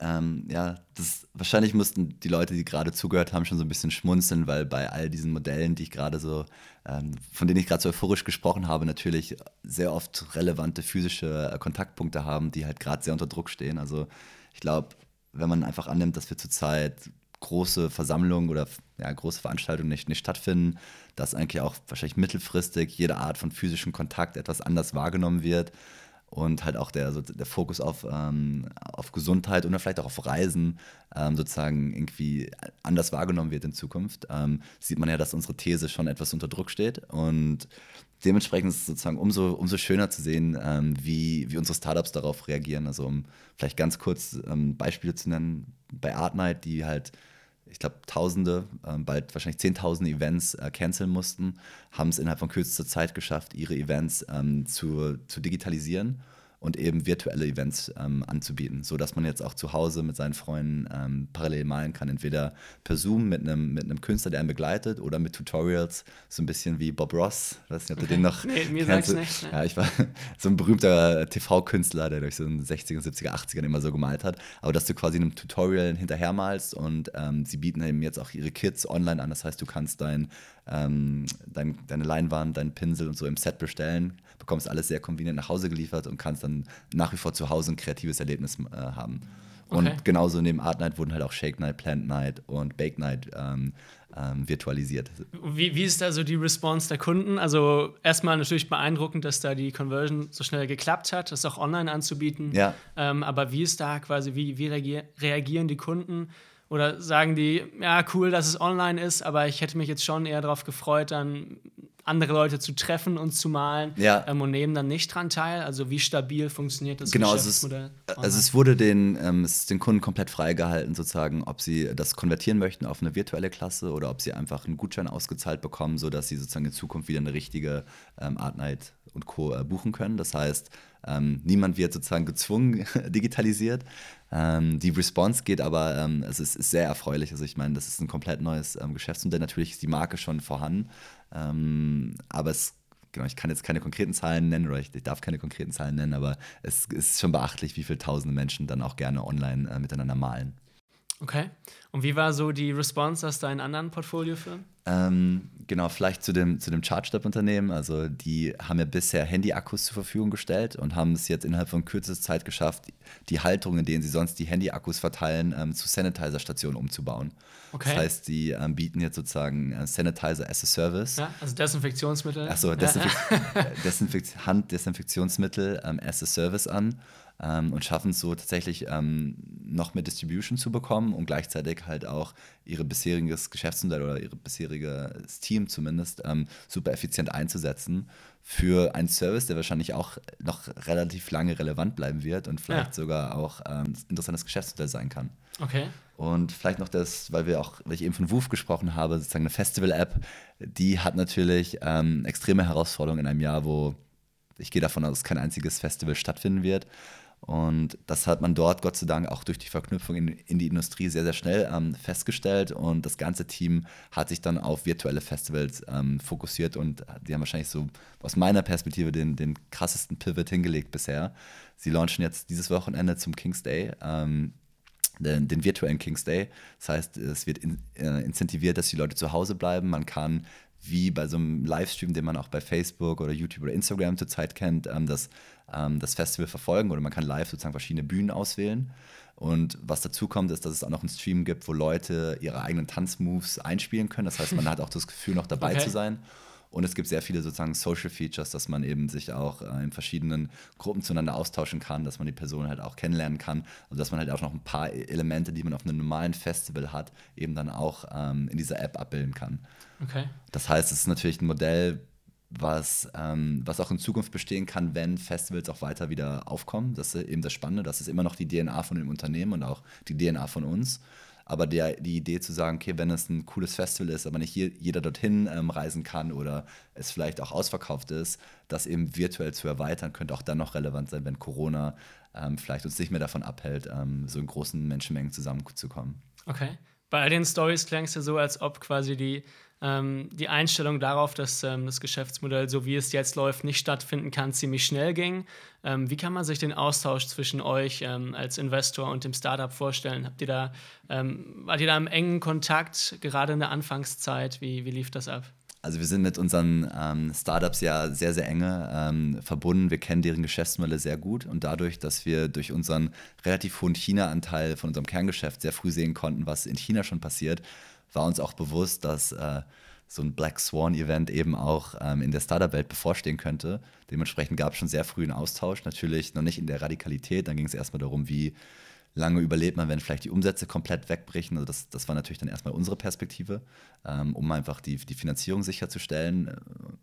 Ähm, ja, das wahrscheinlich mussten die Leute, die gerade zugehört haben, schon so ein bisschen schmunzeln, weil bei all diesen Modellen, die ich gerade so, ähm, von denen ich gerade so euphorisch gesprochen habe, natürlich sehr oft relevante physische äh, Kontaktpunkte haben, die halt gerade sehr unter Druck stehen. Also ich glaube, wenn man einfach annimmt, dass wir zurzeit große Versammlungen oder ja, große Veranstaltungen nicht, nicht stattfinden, dass eigentlich auch wahrscheinlich mittelfristig jede Art von physischem Kontakt etwas anders wahrgenommen wird und halt auch der, so der Fokus auf, ähm, auf Gesundheit und vielleicht auch auf Reisen ähm, sozusagen irgendwie anders wahrgenommen wird in Zukunft, ähm, sieht man ja, dass unsere These schon etwas unter Druck steht. Und dementsprechend ist es sozusagen umso, umso schöner zu sehen, ähm, wie, wie unsere Startups darauf reagieren. Also um vielleicht ganz kurz ähm, Beispiele zu nennen, bei Artnight, die halt ich glaube, Tausende, äh, bald wahrscheinlich Zehntausende Events äh, canceln mussten, haben es innerhalb von kürzester Zeit geschafft, ihre Events ähm, zu, zu digitalisieren und eben virtuelle Events ähm, anzubieten, sodass man jetzt auch zu Hause mit seinen Freunden ähm, parallel malen kann. Entweder per Zoom mit einem, mit einem Künstler, der einen begleitet, oder mit Tutorials, so ein bisschen wie Bob Ross. Ich weiß nicht, ob du den noch. Nee, mir sagst nicht. Ne? Ja, ich war so ein berühmter TV-Künstler, der durch so in den 60er, 70er, 80ern immer so gemalt hat. Aber dass du quasi einem Tutorial hinterher malst und ähm, sie bieten eben jetzt auch ihre Kits online an. Das heißt, du kannst dein ähm, dein, deine Leinwand, deinen Pinsel und so im Set bestellen, bekommst alles sehr convenient nach Hause geliefert und kannst dann nach wie vor zu Hause ein kreatives Erlebnis äh, haben. Und okay. genauso neben Art Night wurden halt auch Shake Night, Plant Night und Bake Night ähm, ähm, virtualisiert. Wie, wie ist da so die Response der Kunden? Also erstmal natürlich beeindruckend, dass da die Conversion so schnell geklappt hat, das auch online anzubieten. Ja. Ähm, aber wie ist da quasi, wie, wie reagieren die Kunden? Oder sagen die, ja, cool, dass es online ist, aber ich hätte mich jetzt schon eher darauf gefreut, dann andere Leute zu treffen und zu malen ja. ähm, und nehmen dann nicht dran teil? Also wie stabil funktioniert das genau, Geschäftsmodell? Genau, also es wurde den, ähm, es ist den Kunden komplett freigehalten, sozusagen, ob sie das konvertieren möchten auf eine virtuelle Klasse oder ob sie einfach einen Gutschein ausgezahlt bekommen, sodass sie sozusagen in Zukunft wieder eine richtige ähm, Art Night und Co. Äh, buchen können. Das heißt, ähm, niemand wird sozusagen gezwungen digitalisiert. Ähm, die Response geht aber, ähm, es ist, ist, sehr erfreulich. Also ich meine, das ist ein komplett neues ähm, Geschäftsmodell. Natürlich ist die Marke schon vorhanden, ähm, aber es genau, ich kann jetzt keine konkreten Zahlen nennen oder ich, ich, darf keine konkreten Zahlen nennen, aber es ist schon beachtlich, wie viele tausende Menschen dann auch gerne online äh, miteinander malen. Okay. Und wie war so die Response aus deinen anderen Portfoliofirmen? Ähm, genau, vielleicht zu dem, zu dem Charge-Up-Unternehmen. Also, die haben ja bisher Handy-Akkus zur Verfügung gestellt und haben es jetzt innerhalb von kürzester Zeit geschafft, die Halterung, in denen sie sonst die Handy-Akkus verteilen, ähm, zu Sanitizer-Stationen umzubauen. Okay. Das heißt, die ähm, bieten jetzt sozusagen äh, Sanitizer as a Service. Ja, also Desinfektionsmittel. Achso, Desinfek ja. Desinfek Handdesinfektionsmittel ähm, as a Service an ähm, und schaffen es so tatsächlich ähm, noch mehr Distribution zu bekommen und gleichzeitig halt auch ihre bisheriges Geschäftsmodell oder ihr bisheriges Team zumindest ähm, super effizient einzusetzen für einen Service, der wahrscheinlich auch noch relativ lange relevant bleiben wird und vielleicht ja. sogar auch ähm, ein interessantes Geschäftsmodell sein kann. Okay. Und vielleicht noch das, weil wir auch, weil ich eben von Woof gesprochen habe, sozusagen eine Festival-App, die hat natürlich ähm, extreme Herausforderungen in einem Jahr, wo ich gehe davon aus, dass kein einziges Festival stattfinden wird. Und das hat man dort Gott sei Dank auch durch die Verknüpfung in, in die Industrie sehr, sehr schnell ähm, festgestellt. Und das ganze Team hat sich dann auf virtuelle Festivals ähm, fokussiert und die haben wahrscheinlich so aus meiner Perspektive den, den krassesten Pivot hingelegt bisher. Sie launchen jetzt dieses Wochenende zum King's Day. Ähm, den, den, virtuellen King's Day. Das heißt, es wird in, äh, incentiviert, dass die Leute zu Hause bleiben. Man kann wie bei so einem Livestream, den man auch bei Facebook oder YouTube oder Instagram zurzeit kennt, ähm, das, ähm, das Festival verfolgen oder man kann live sozusagen verschiedene Bühnen auswählen. Und was dazu kommt, ist, dass es auch noch einen Stream gibt, wo Leute ihre eigenen Tanzmoves einspielen können. Das heißt, man hat auch das Gefühl, noch dabei okay. zu sein. Und es gibt sehr viele sozusagen Social Features, dass man eben sich auch äh, in verschiedenen Gruppen zueinander austauschen kann, dass man die Person halt auch kennenlernen kann. Also dass man halt auch noch ein paar Elemente, die man auf einem normalen Festival hat, eben dann auch ähm, in dieser App abbilden kann. Okay. Das heißt, es ist natürlich ein Modell, was, ähm, was auch in Zukunft bestehen kann, wenn Festivals auch weiter wieder aufkommen. Das ist eben das Spannende. Das ist immer noch die DNA von dem Unternehmen und auch die DNA von uns. Aber der, die Idee zu sagen, okay, wenn es ein cooles Festival ist, aber nicht je, jeder dorthin ähm, reisen kann oder es vielleicht auch ausverkauft ist, das eben virtuell zu erweitern, könnte auch dann noch relevant sein, wenn Corona ähm, vielleicht uns nicht mehr davon abhält, ähm, so in großen Menschenmengen zusammenzukommen. Okay. Bei all den Stories klang es ja so, als ob quasi die ähm, die Einstellung darauf, dass ähm, das Geschäftsmodell, so wie es jetzt läuft, nicht stattfinden kann, ziemlich schnell ging. Ähm, wie kann man sich den Austausch zwischen euch ähm, als Investor und dem Startup vorstellen? Habt ihr da, ähm, wart ihr da im engen Kontakt, gerade in der Anfangszeit? Wie, wie lief das ab? Also wir sind mit unseren ähm, Startups ja sehr, sehr enge ähm, verbunden. Wir kennen deren Geschäftsmodelle sehr gut und dadurch, dass wir durch unseren relativ hohen China-Anteil von unserem Kerngeschäft sehr früh sehen konnten, was in China schon passiert, war uns auch bewusst, dass äh, so ein Black Swan-Event eben auch ähm, in der Startup-Welt bevorstehen könnte. Dementsprechend gab es schon sehr früh einen Austausch, natürlich noch nicht in der Radikalität. Dann ging es erstmal darum, wie lange überlebt man, wenn vielleicht die Umsätze komplett wegbrechen. Also das, das war natürlich dann erstmal unsere Perspektive, ähm, um einfach die, die Finanzierung sicherzustellen äh,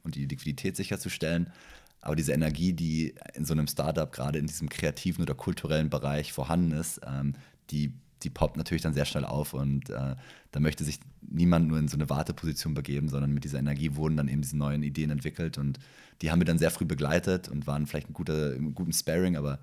und die Liquidität sicherzustellen. Aber diese Energie, die in so einem Startup gerade in diesem kreativen oder kulturellen Bereich vorhanden ist, ähm, die die poppt natürlich dann sehr schnell auf und äh, da möchte sich niemand nur in so eine Warteposition begeben, sondern mit dieser Energie wurden dann eben diese neuen Ideen entwickelt und die haben wir dann sehr früh begleitet und waren vielleicht ein guter, guten Sparing, aber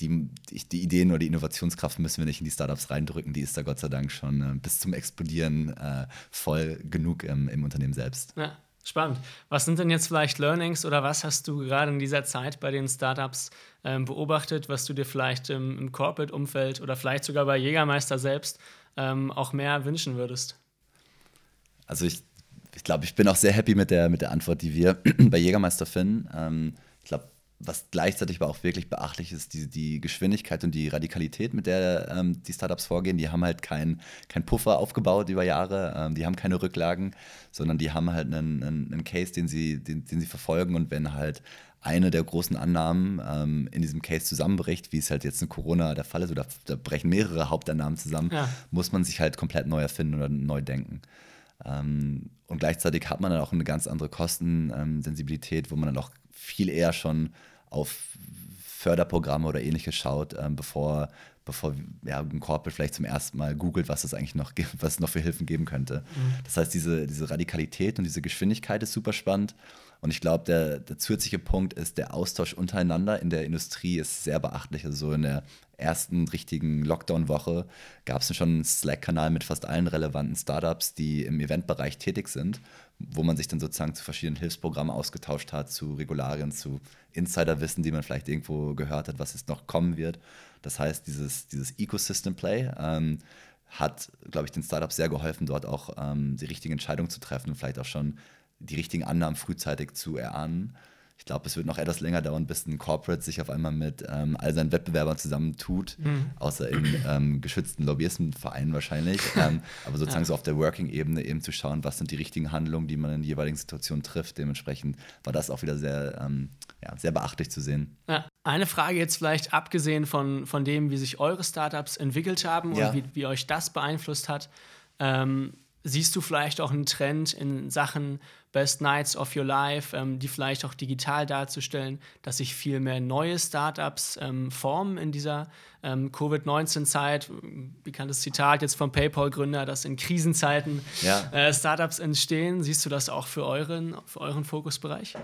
die, die, Ideen oder die Innovationskraft müssen wir nicht in die Startups reindrücken. Die ist da Gott sei Dank schon äh, bis zum Explodieren äh, voll genug im, im Unternehmen selbst. Ja. Spannend. Was sind denn jetzt vielleicht Learnings oder was hast du gerade in dieser Zeit bei den Startups ähm, beobachtet, was du dir vielleicht im, im Corporate-Umfeld oder vielleicht sogar bei Jägermeister selbst ähm, auch mehr wünschen würdest? Also ich, ich glaube, ich bin auch sehr happy mit der, mit der Antwort, die wir bei Jägermeister finden. Ähm, ich glaube, was gleichzeitig aber auch wirklich beachtlich ist, die, die Geschwindigkeit und die Radikalität, mit der ähm, die Startups vorgehen. Die haben halt keinen kein Puffer aufgebaut über Jahre, ähm, die haben keine Rücklagen, sondern die haben halt einen, einen, einen Case, den sie, den, den, sie verfolgen. Und wenn halt eine der großen Annahmen ähm, in diesem Case zusammenbricht, wie es halt jetzt in Corona der Fall ist, oder da brechen mehrere Hauptannahmen zusammen, ja. muss man sich halt komplett neu erfinden oder neu denken. Ähm, und gleichzeitig hat man dann auch eine ganz andere Kostensensibilität, wo man dann auch viel eher schon auf Förderprogramme oder ähnliches schaut, ähm, bevor, bevor ja, ein Corporate vielleicht zum ersten Mal googelt, was es eigentlich noch gibt, was es noch für Hilfen geben könnte. Mhm. Das heißt, diese, diese Radikalität und diese Geschwindigkeit ist super spannend. Und ich glaube, der, der zusätzliche Punkt ist, der Austausch untereinander in der Industrie ist sehr beachtlich. Also so in der ersten richtigen Lockdown-Woche gab es schon einen Slack-Kanal mit fast allen relevanten Startups, die im Eventbereich tätig sind, wo man sich dann sozusagen zu verschiedenen Hilfsprogrammen ausgetauscht hat, zu Regularien, zu Insiderwissen, die man vielleicht irgendwo gehört hat, was jetzt noch kommen wird. Das heißt, dieses, dieses Ecosystem-Play ähm, hat, glaube ich, den Startups sehr geholfen, dort auch ähm, die richtigen Entscheidungen zu treffen und vielleicht auch schon die richtigen Annahmen frühzeitig zu erahnen. Ich glaube, es wird noch etwas länger dauern, bis ein Corporate sich auf einmal mit ähm, all seinen Wettbewerbern zusammentut, mhm. außer in ähm, geschützten Lobbyistenvereinen wahrscheinlich. ähm, aber sozusagen ja. so auf der Working-Ebene eben zu schauen, was sind die richtigen Handlungen, die man in jeweiligen Situationen trifft. Dementsprechend war das auch wieder sehr, ähm, ja, sehr beachtlich zu sehen. Ja. Eine Frage jetzt vielleicht abgesehen von, von dem, wie sich eure Startups entwickelt haben und wie, wie euch das beeinflusst hat. Ähm, siehst du vielleicht auch einen Trend in Sachen Best Nights of Your Life, ähm, die vielleicht auch digital darzustellen, dass sich viel mehr neue Startups ähm, formen in dieser ähm, Covid-19-Zeit? Bekanntes Zitat jetzt vom PayPal-Gründer, dass in Krisenzeiten ja. äh, Startups entstehen. Siehst du das auch für euren, für euren Fokusbereich?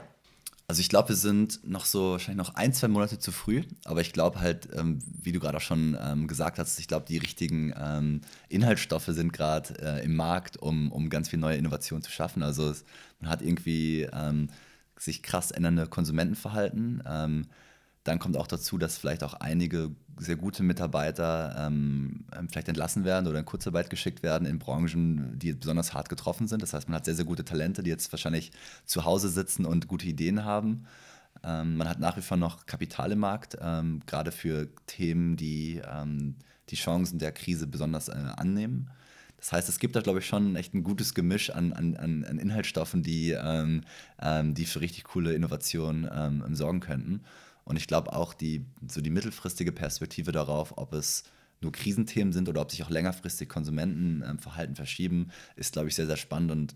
Also ich glaube, wir sind noch so wahrscheinlich noch ein, zwei Monate zu früh, aber ich glaube halt, ähm, wie du gerade auch schon ähm, gesagt hast, ich glaube, die richtigen ähm, Inhaltsstoffe sind gerade äh, im Markt, um, um ganz viel neue Innovationen zu schaffen. Also es, man hat irgendwie ähm, sich krass ändernde Konsumentenverhalten. Ähm, dann kommt auch dazu, dass vielleicht auch einige sehr gute Mitarbeiter ähm, ähm, vielleicht entlassen werden oder in Kurzarbeit geschickt werden in Branchen, die besonders hart getroffen sind. Das heißt, man hat sehr, sehr gute Talente, die jetzt wahrscheinlich zu Hause sitzen und gute Ideen haben. Ähm, man hat nach wie vor noch Kapital im Markt, ähm, gerade für Themen, die ähm, die Chancen der Krise besonders äh, annehmen. Das heißt, es gibt da, glaube ich, schon echt ein gutes Gemisch an, an, an Inhaltsstoffen, die, ähm, die für richtig coole Innovationen sorgen könnten. Und ich glaube auch die, so die mittelfristige Perspektive darauf, ob es nur Krisenthemen sind oder ob sich auch längerfristig Konsumentenverhalten verschieben, ist, glaube ich, sehr, sehr spannend. Und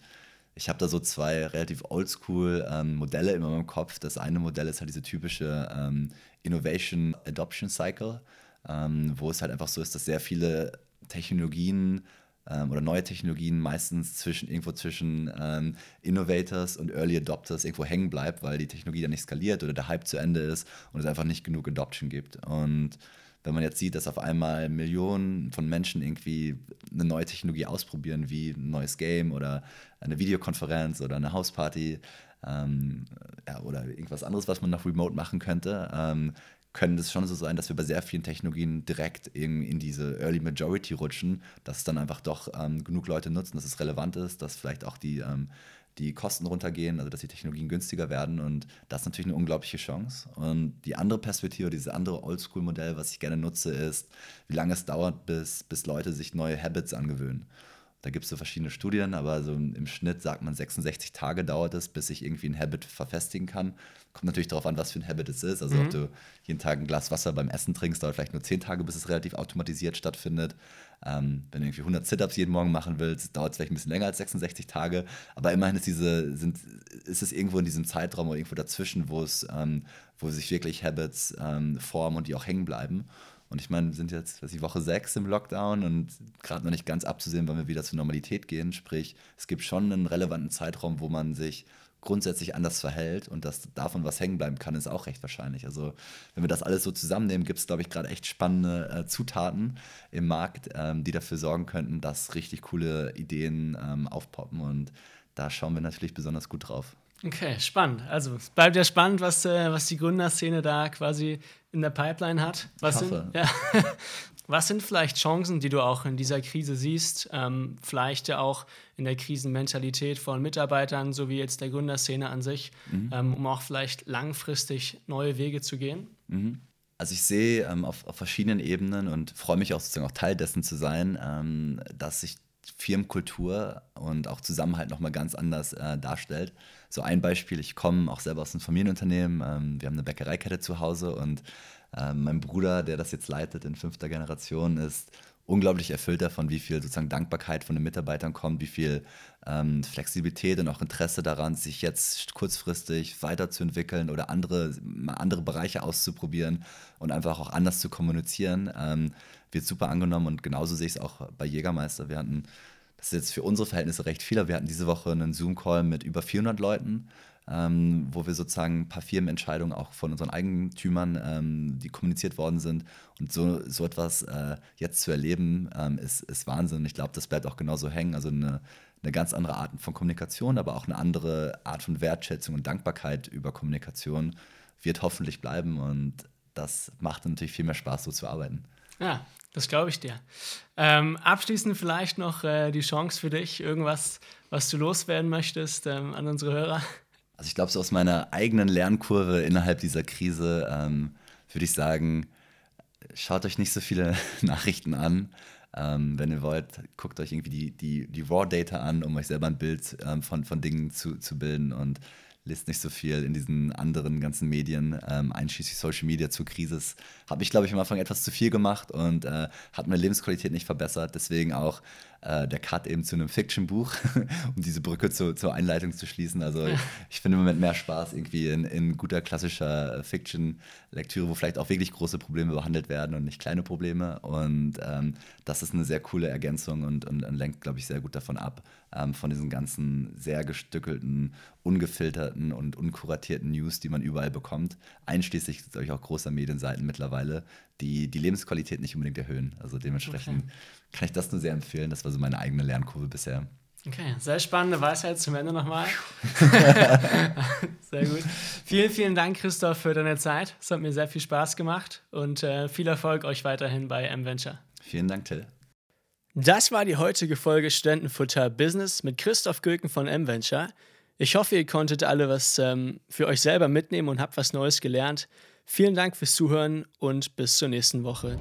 ich habe da so zwei relativ oldschool ähm, Modelle immer im Kopf. Das eine Modell ist halt diese typische ähm, Innovation Adoption Cycle, ähm, wo es halt einfach so ist, dass sehr viele Technologien ähm, oder neue Technologien meistens zwischen irgendwo zwischen ähm, Innovators und Early Adopters irgendwo hängen bleibt, weil die Technologie dann nicht skaliert oder der Hype zu Ende ist und es einfach nicht genug Adoption gibt. Und wenn man jetzt sieht, dass auf einmal Millionen von Menschen irgendwie eine neue Technologie ausprobieren, wie ein neues Game oder eine Videokonferenz oder eine Hausparty ähm, ja, oder irgendwas anderes, was man noch remote machen könnte, ähm, können es schon so sein, dass wir bei sehr vielen Technologien direkt in, in diese Early Majority rutschen, dass es dann einfach doch ähm, genug Leute nutzen, dass es relevant ist, dass vielleicht auch die, ähm, die Kosten runtergehen, also dass die Technologien günstiger werden und das ist natürlich eine unglaubliche Chance. Und die andere Perspektive, dieses andere Oldschool-Modell, was ich gerne nutze, ist, wie lange es dauert, bis, bis Leute sich neue Habits angewöhnen. Da gibt es so verschiedene Studien, aber so im Schnitt sagt man, 66 Tage dauert es, bis sich irgendwie ein Habit verfestigen kann. Kommt natürlich darauf an, was für ein Habit es ist. Also mhm. ob du jeden Tag ein Glas Wasser beim Essen trinkst, dauert vielleicht nur 10 Tage, bis es relativ automatisiert stattfindet. Ähm, wenn du irgendwie 100 Sit-Ups jeden Morgen machen willst, dauert es vielleicht ein bisschen länger als 66 Tage. Aber immerhin ist, diese, sind, ist es irgendwo in diesem Zeitraum oder irgendwo dazwischen, wo, es, ähm, wo sich wirklich Habits ähm, formen und die auch hängen bleiben. Und ich meine, wir sind jetzt ich, Woche sechs im Lockdown und gerade noch nicht ganz abzusehen, wann wir wieder zur Normalität gehen. Sprich, es gibt schon einen relevanten Zeitraum, wo man sich grundsätzlich anders verhält und dass davon was hängen bleiben kann, ist auch recht wahrscheinlich. Also wenn wir das alles so zusammennehmen, gibt es, glaube ich, gerade echt spannende äh, Zutaten im Markt, ähm, die dafür sorgen könnten, dass richtig coole Ideen ähm, aufpoppen und da schauen wir natürlich besonders gut drauf. Okay, spannend. Also es bleibt ja spannend, was, äh, was die Gründerszene da quasi in der Pipeline hat. Was, sind, ja, was sind vielleicht Chancen, die du auch in dieser Krise siehst? Ähm, vielleicht ja auch in der Krisenmentalität von Mitarbeitern, sowie jetzt der Gründerszene an sich, mhm. ähm, um auch vielleicht langfristig neue Wege zu gehen? Mhm. Also ich sehe ähm, auf, auf, verschiedenen Ebenen und freue mich auch sozusagen auch Teil dessen zu sein, ähm, dass sich Firmenkultur und auch Zusammenhalt nochmal ganz anders äh, darstellt. So ein Beispiel, ich komme auch selber aus einem Familienunternehmen, ähm, wir haben eine Bäckereikette zu Hause und äh, mein Bruder, der das jetzt leitet in fünfter Generation, ist unglaublich erfüllt davon, wie viel sozusagen Dankbarkeit von den Mitarbeitern kommt, wie viel ähm, Flexibilität und auch Interesse daran, sich jetzt kurzfristig weiterzuentwickeln oder andere, andere Bereiche auszuprobieren und einfach auch anders zu kommunizieren. Ähm, wird super angenommen und genauso sehe ich es auch bei Jägermeister. Wir hatten, das ist jetzt für unsere Verhältnisse recht viel, aber wir hatten diese Woche einen Zoom-Call mit über 400 Leuten, ähm, wo wir sozusagen ein paar Firmenentscheidungen auch von unseren Eigentümern, ähm, die kommuniziert worden sind. Und so, so etwas äh, jetzt zu erleben, ähm, ist, ist Wahnsinn. Ich glaube, das bleibt auch genauso hängen. Also eine, eine ganz andere Art von Kommunikation, aber auch eine andere Art von Wertschätzung und Dankbarkeit über Kommunikation wird hoffentlich bleiben. Und das macht natürlich viel mehr Spaß, so zu arbeiten. Ja, das glaube ich dir. Ähm, abschließend vielleicht noch äh, die Chance für dich, irgendwas, was du loswerden möchtest ähm, an unsere Hörer. Also ich glaube, so aus meiner eigenen Lernkurve innerhalb dieser Krise ähm, würde ich sagen, schaut euch nicht so viele Nachrichten an. Ähm, wenn ihr wollt, guckt euch irgendwie die, die, die Raw-Data an, um euch selber ein Bild ähm, von, von Dingen zu, zu bilden und lest nicht so viel in diesen anderen ganzen Medien, ähm, einschließlich Social Media zur Krise. Habe ich, glaube ich, am Anfang etwas zu viel gemacht und äh, hat meine Lebensqualität nicht verbessert. Deswegen auch äh, der Cut eben zu einem Fiction-Buch, um diese Brücke zu, zur Einleitung zu schließen. Also ja. ich finde im Moment mehr Spaß irgendwie in, in guter klassischer Fiction-Lektüre, wo vielleicht auch wirklich große Probleme behandelt werden und nicht kleine Probleme. Und ähm, das ist eine sehr coole Ergänzung und, und, und lenkt, glaube ich, sehr gut davon ab, ähm, von diesen ganzen sehr gestückelten, ungefilterten und unkuratierten News, die man überall bekommt, einschließlich, glaube ich, auch großer Medienseiten mittlerweile, die die Lebensqualität nicht unbedingt erhöhen. Also dementsprechend okay. Kann ich das nur sehr empfehlen. Das war so meine eigene Lernkurve bisher. Okay, sehr spannende Weisheit zum Ende nochmal. sehr gut. Vielen, vielen Dank, Christoph, für deine Zeit. Es hat mir sehr viel Spaß gemacht und äh, viel Erfolg euch weiterhin bei M-Venture. Vielen Dank, Till. Das war die heutige Folge Studentenfutter Business mit Christoph Gülken von M-Venture. Ich hoffe, ihr konntet alle was ähm, für euch selber mitnehmen und habt was Neues gelernt. Vielen Dank fürs Zuhören und bis zur nächsten Woche.